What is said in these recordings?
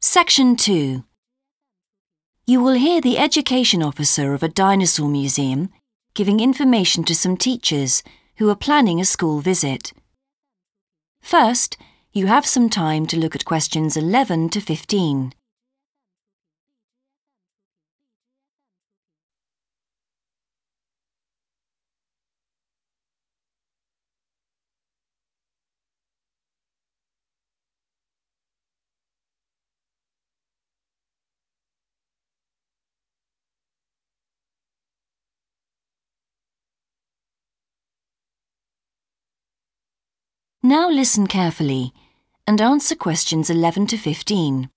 Section 2 You will hear the education officer of a dinosaur museum giving information to some teachers who are planning a school visit. First, you have some time to look at questions 11 to 15. Now listen carefully and answer questions 11 to 15.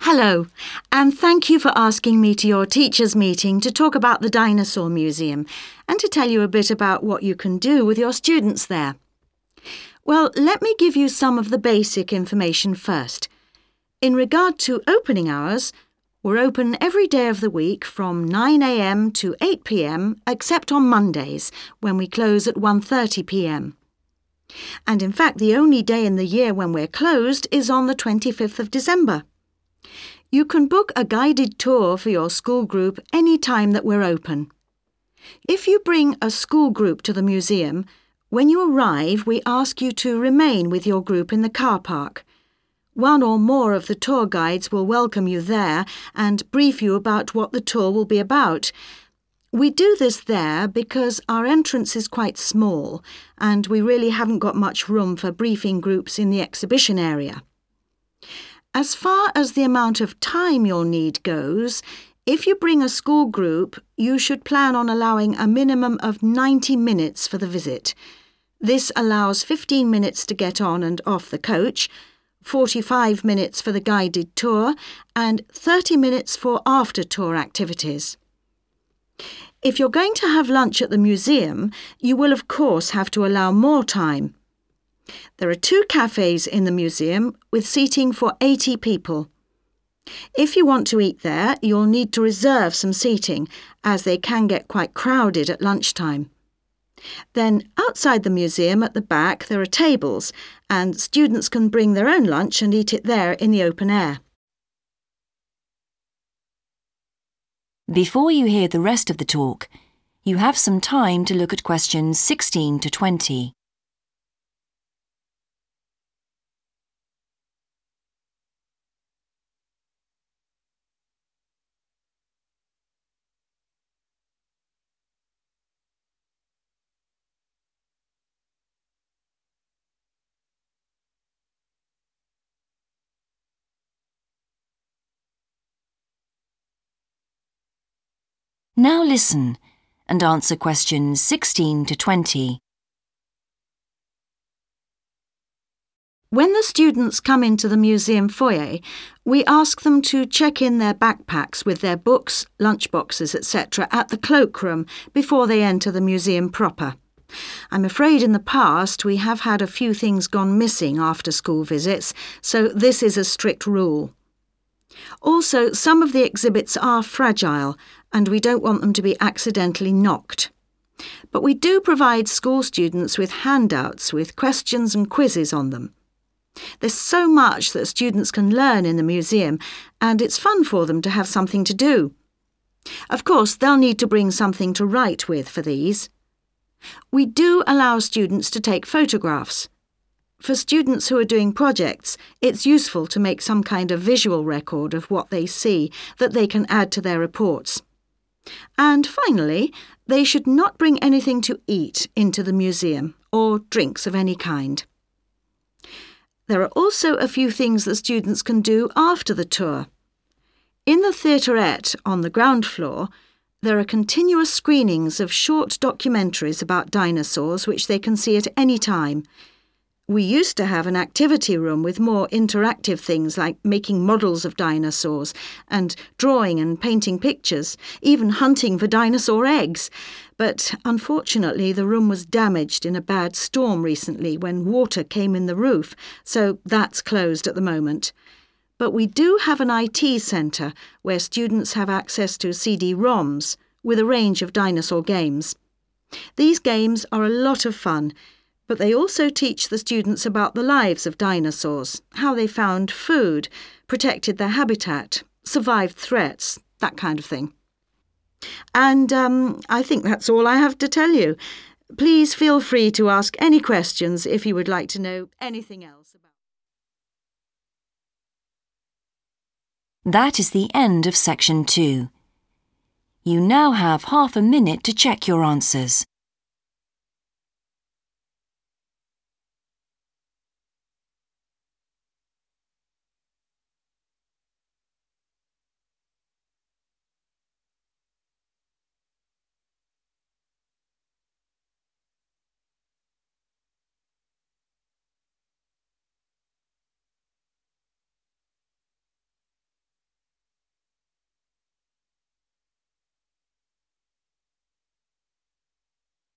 Hello, and thank you for asking me to your teachers' meeting to talk about the Dinosaur Museum and to tell you a bit about what you can do with your students there. Well, let me give you some of the basic information first. In regard to opening hours, we're open every day of the week from 9am to 8pm except on Mondays when we close at 1.30pm. And in fact, the only day in the year when we're closed is on the 25th of December. You can book a guided tour for your school group any time that we're open. If you bring a school group to the museum, when you arrive, we ask you to remain with your group in the car park. One or more of the tour guides will welcome you there and brief you about what the tour will be about. We do this there because our entrance is quite small and we really haven't got much room for briefing groups in the exhibition area. As far as the amount of time you'll need goes, if you bring a school group, you should plan on allowing a minimum of 90 minutes for the visit. This allows 15 minutes to get on and off the coach 45 minutes for the guided tour, and 30 minutes for after tour activities. If you're going to have lunch at the museum, you will of course have to allow more time. There are two cafes in the museum with seating for 80 people. If you want to eat there, you'll need to reserve some seating, as they can get quite crowded at lunchtime. Then, outside the museum at the back, there are tables, and students can bring their own lunch and eat it there in the open air. Before you hear the rest of the talk, you have some time to look at questions 16 to 20. Now listen and answer questions 16 to 20. When the students come into the museum foyer, we ask them to check in their backpacks with their books, lunchboxes, etc. at the cloakroom before they enter the museum proper. I'm afraid in the past we have had a few things gone missing after school visits, so this is a strict rule. Also, some of the exhibits are fragile and we don't want them to be accidentally knocked. But we do provide school students with handouts with questions and quizzes on them. There's so much that students can learn in the museum, and it's fun for them to have something to do. Of course, they'll need to bring something to write with for these. We do allow students to take photographs. For students who are doing projects, it's useful to make some kind of visual record of what they see that they can add to their reports. And finally, they should not bring anything to eat into the museum or drinks of any kind. There are also a few things that students can do after the tour. In the theaterette on the ground floor, there are continuous screenings of short documentaries about dinosaurs which they can see at any time, we used to have an activity room with more interactive things like making models of dinosaurs and drawing and painting pictures, even hunting for dinosaur eggs. But unfortunately, the room was damaged in a bad storm recently when water came in the roof, so that's closed at the moment. But we do have an IT centre where students have access to CD ROMs with a range of dinosaur games. These games are a lot of fun But they also teach the students about the lives of dinosaurs, how they found food, protected their habitat, survived threats, that kind of thing. And um, I think that's all I have to tell you. Please feel free to ask any questions if you would like to know anything else about. That is the end of section two. You now have half a minute to check your answers.